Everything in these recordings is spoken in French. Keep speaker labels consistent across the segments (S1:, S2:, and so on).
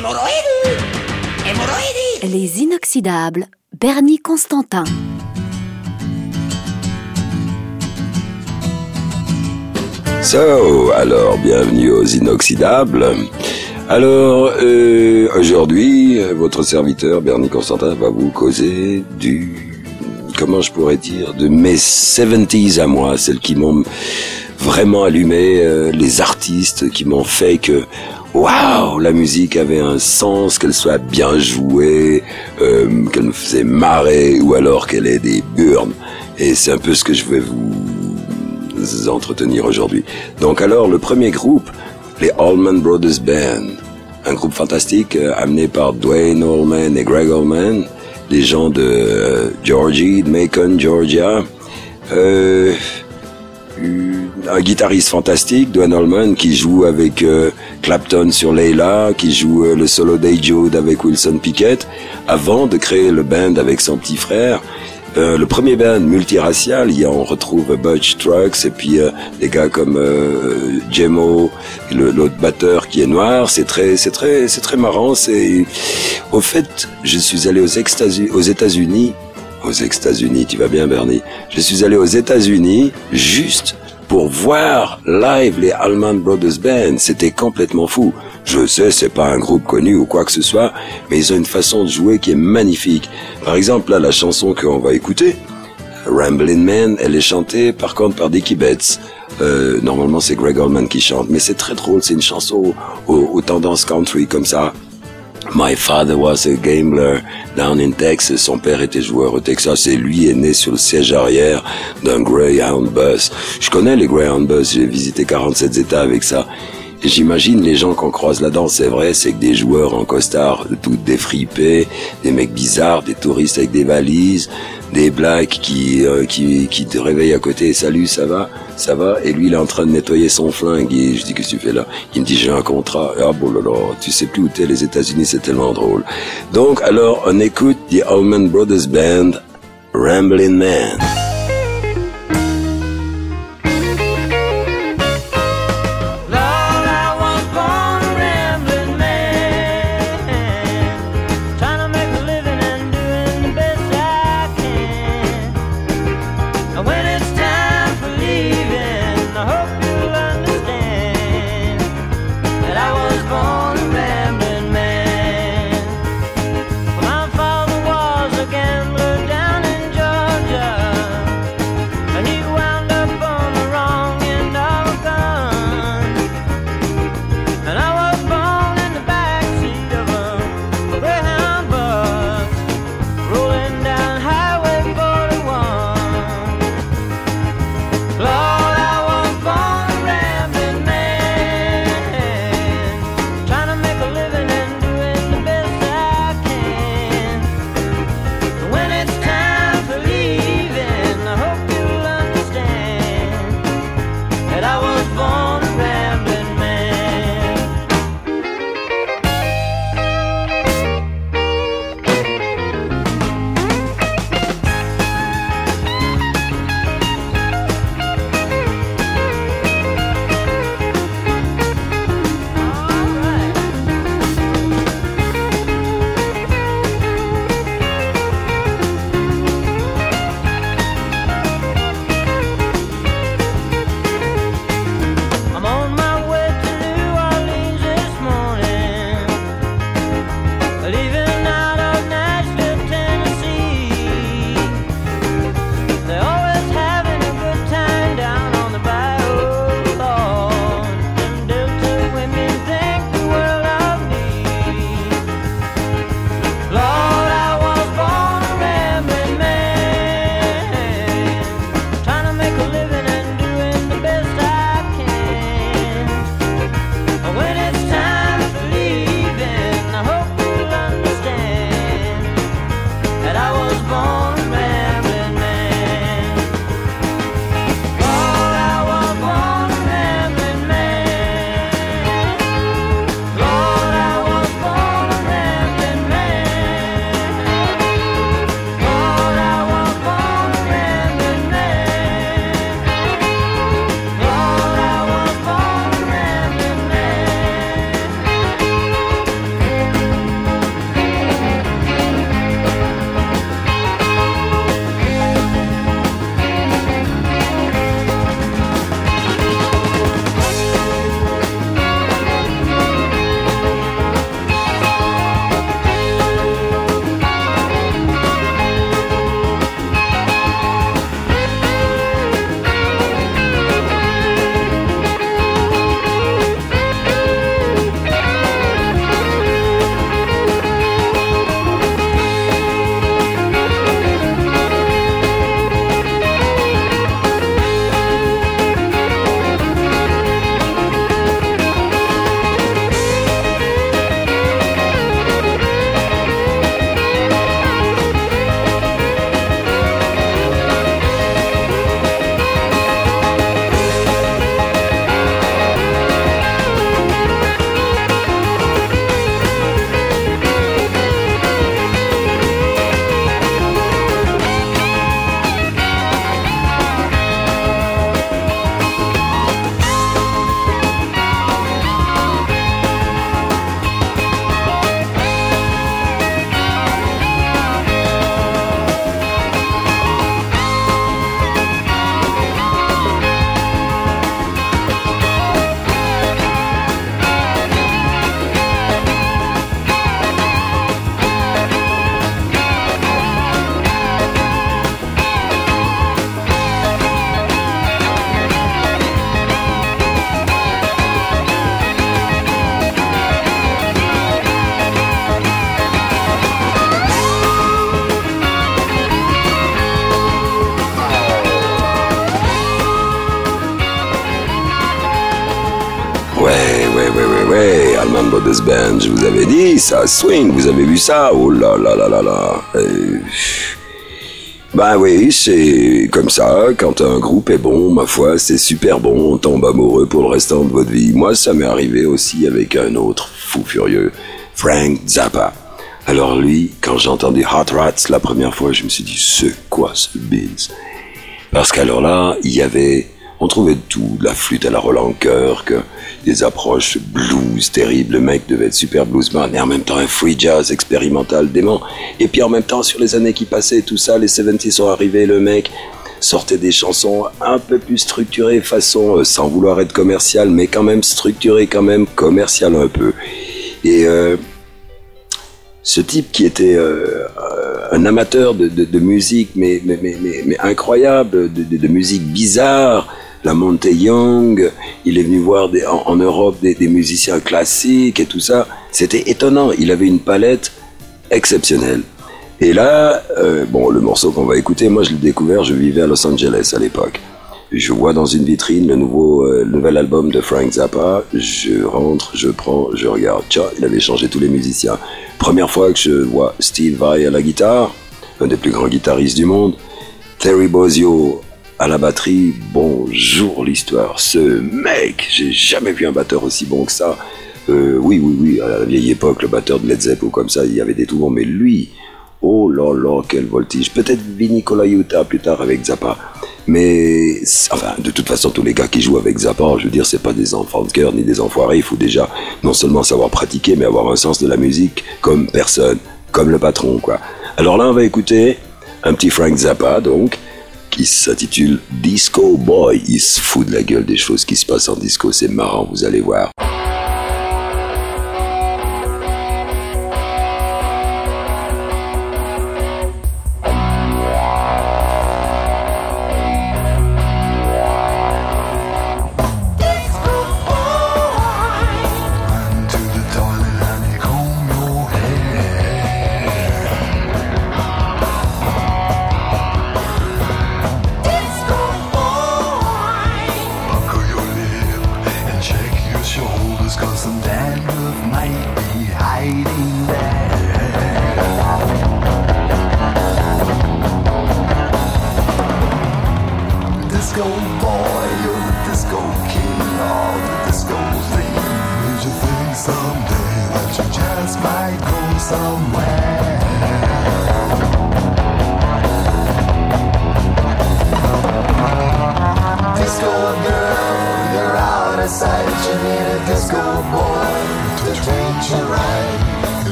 S1: Hémorroïdes Hémorroïdes
S2: Les inoxydables. Bernie Constantin.
S3: So, alors bienvenue aux inoxydables. Alors euh, aujourd'hui, votre serviteur Bernie Constantin va vous causer du comment je pourrais dire de mes 70s à moi, celles qui m'ont vraiment allumé, euh, les artistes qui m'ont fait que waouh, la musique avait un sens, qu'elle soit bien jouée, euh, qu'elle me faisait marrer ou alors qu'elle ait des burnes. Et c'est un peu ce que je vais vous entretenir aujourd'hui. Donc alors, le premier groupe, les Allman Brothers Band, un groupe fantastique euh, amené par Dwayne Allman et Greg Allman, les gens de euh, Georgie, de Macon, Georgia. Euh, un guitariste fantastique, Dwayne Allman, qui joue avec euh, Clapton sur Layla, qui joue le solo Jude avec Wilson Pickett, avant de créer le band avec son petit frère. Euh, le premier band multiracial, y on retrouve Butch Trucks et puis euh, des gars comme euh, l'autre batteur qui est noir. C'est très, c'est très, c'est très marrant. C'est, au fait, je suis allé aux États-Unis, aux États-Unis. Tu vas bien, Bernie? Je suis allé aux États-Unis juste pour voir live les Allman Brothers Band. C'était complètement fou. Je sais, c'est pas un groupe connu ou quoi que ce soit, mais ils ont une façon de jouer qui est magnifique. Par exemple, là, la chanson qu'on va écouter, Ramblin' Man, elle est chantée par contre par Dickie Betts. Euh, normalement, c'est Greg Allman qui chante, mais c'est très drôle. C'est une chanson aux, tendances country comme ça. My father was a gambler down in Texas. Son père était joueur au Texas et lui est né sur le siège arrière d'un Greyhound bus. Je connais les Greyhound bus. J'ai visité 47 États avec ça. J'imagine les gens qu'on croise là-dedans, c'est vrai, c'est que des joueurs en costard, tout défripés, des mecs bizarres, des touristes avec des valises, des blacks qui, euh, qui, qui te réveillent à côté, salut, ça va, ça va, et lui il est en train de nettoyer son flingue, et je dis qu'est-ce que tu fais là? Il me dit j'ai un contrat, ah bon là là, tu sais plus où t'es, les États-Unis c'est tellement drôle. Donc alors on écoute The Allman Brothers Band, Ramblin' Man. Band, je vous avais dit, ça swing, vous avez vu ça Oh là là là là là. Ben oui, c'est comme ça, quand un groupe est bon, ma foi, c'est super bon, on tombe amoureux pour le restant de votre vie. Moi, ça m'est arrivé aussi avec un autre fou furieux, Frank Zappa. Alors lui, quand j'ai entendu Hot Rats la première fois, je me suis dit, c'est quoi ce Beans? Parce qu'alors là, il y avait on trouvait tout, de la flûte à la Roland Kirk, des approches blues terribles, le mec devait être super bluesman, et en même temps un free jazz expérimental dément. Et puis en même temps, sur les années qui passaient, tout ça, les 70 sont arrivés, le mec sortait des chansons un peu plus structurées, façon, euh, sans vouloir être commercial, mais quand même structuré, quand même commercial un peu. Et euh, ce type qui était euh, un amateur de, musique, mais, incroyable, de, musique bizarre, la montée Young, il est venu voir en, Europe des, musiciens classiques et tout ça. C'était étonnant, il avait une palette exceptionnelle. Et là, euh, bon, le morceau qu'on va écouter, moi je l'ai découvert, je vivais à Los Angeles à l'époque. Je vois dans une vitrine le nouveau euh, nouvel album de Frank Zappa. Je rentre, je prends, je regarde. Tiens, il avait changé tous les musiciens. Première fois que je vois Steve Vai à la guitare, un des plus grands guitaristes du monde. Terry Bozzio à la batterie, bonjour l'histoire. Ce mec, j'ai jamais vu un batteur aussi bon que ça. Euh, oui, oui, oui, à la vieille époque, le batteur de Led Zeppelin ou comme ça, il y avait des tout bons, mais lui, oh là là, quel voltige. Peut-être Vinny Colaiuta plus tard avec Zappa. Mais, enfin, de toute façon, tous les gars qui jouent avec Zappa, je veux dire, c'est pas des enfants de cœur ni des enfoirés. Il faut déjà non seulement savoir pratiquer, mais avoir un sens de la musique comme personne, comme le patron, quoi. Alors là, on va écouter un petit Frank Zappa, donc, qui s'intitule Disco Boy. Il se fout de la gueule des choses qui se passent en disco, c'est marrant, vous allez voir.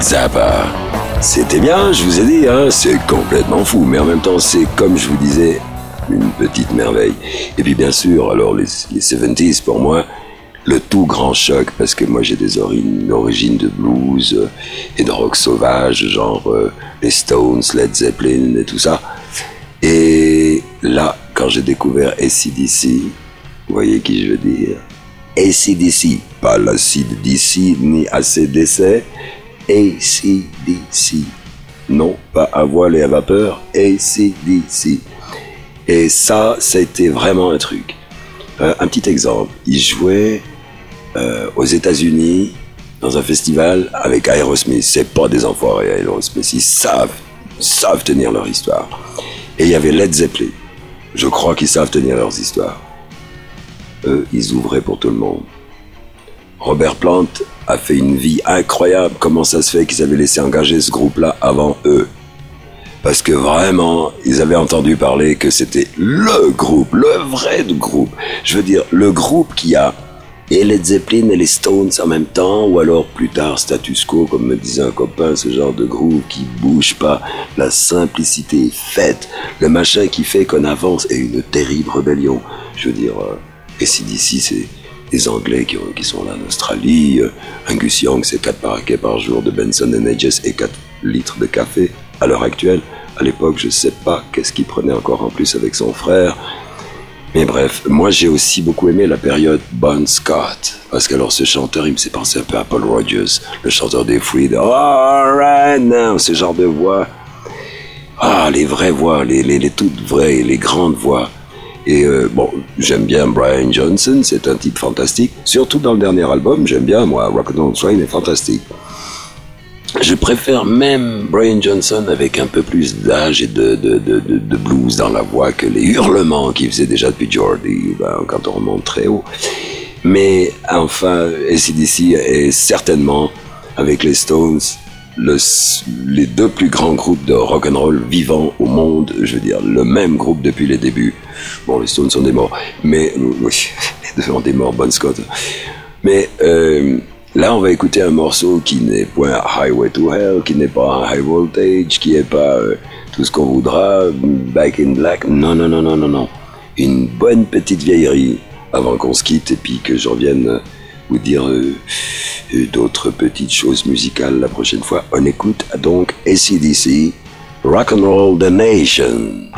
S3: Zappa. C'était bien, je vous ai dit, hein, c'est complètement fou, mais en même temps, c'est comme je vous disais, une petite merveille. Et puis bien sûr, alors les, les 70s pour moi, le tout grand choc, parce que moi j'ai des origines de blues euh, et de rock sauvage, genre euh, les Stones, Led Zeppelin et tout ça. Et là, quand j'ai découvert ACDC, vous voyez qui je veux dire? ACDC, pas l'acide DC ni ACDC, ACDC. Non, pas à voile et à vapeur, ACDC. Et ça, été vraiment un truc. Euh, un petit exemple, ils jouaient euh, aux États-Unis dans un festival avec Aerosmith. C'est pas des enfoirés Aerosmith, ils savent, savent tenir leur histoire. Et il y avait Led Zeppelin. Je crois qu'ils savent tenir leurs histoires. Eux, ils ouvraient pour tout le monde. Robert Plant a fait une vie incroyable. Comment ça se fait qu'ils avaient laissé engager ce groupe-là avant eux? Parce que vraiment, ils avaient entendu parler que c'était le groupe, le vrai groupe. Je veux dire, le groupe qui a et les Zeppelin et les Stones en même temps, ou alors plus tard status quo, comme me disait un copain, ce genre de groupe qui bouge pas, la simplicité est faite, le machin qui fait qu'on avance et une terrible rébellion. Je veux dire, euh, et si d'ici c'est les Anglais qui, sont là en Australie, euh, Angus Young c'est 4 paraquets par jour de Benson Hedges et 4 litres de café à l'heure actuelle. À l'époque, je sais pas qu'est-ce qu'il prenait encore en plus avec son frère. Mais bref, moi j'ai aussi beaucoup aimé la période Bon Scott. Parce que alors ce chanteur, il me s'est pensé un peu à Paul Rogers, le chanteur des Freed. Alright now, ce genre de voix. Ah, les vraies voix, les toutes vraies, les grandes voix. Et euh, bon, j'aime bien Brian Johnson, c'est un type fantastique. Surtout dans le dernier album, j'aime bien, moi, Rock'n'Roll Train est fantastique. Je préfère même Brian Johnson avec un peu plus d'âge et de, de, de, blues dans la voix que les hurlements qu'il faisait déjà depuis Jordi, ben, quand on remonte très haut. Mais enfin, ACDC est certainement, avec les Stones, le, les deux plus grands groupes de rock and roll vivants au monde. Je veux dire, le même groupe depuis les débuts. Bon, les Stones sont des morts, mais oui, les deux des morts, Bon Scott. Mais euh, Là, on va écouter un morceau qui n'est point Highway to Hell, qui n'est pas high voltage, qui n'est pas euh, tout ce qu'on voudra, Back in Black. Non, non, non, non, non, non. Une bonne petite vieillerie avant qu'on se quitte et puis que je revienne vous dire euh, euh, d'autres petites choses musicales la prochaine fois. On écoute donc ACDC, Rock and Roll the Nation.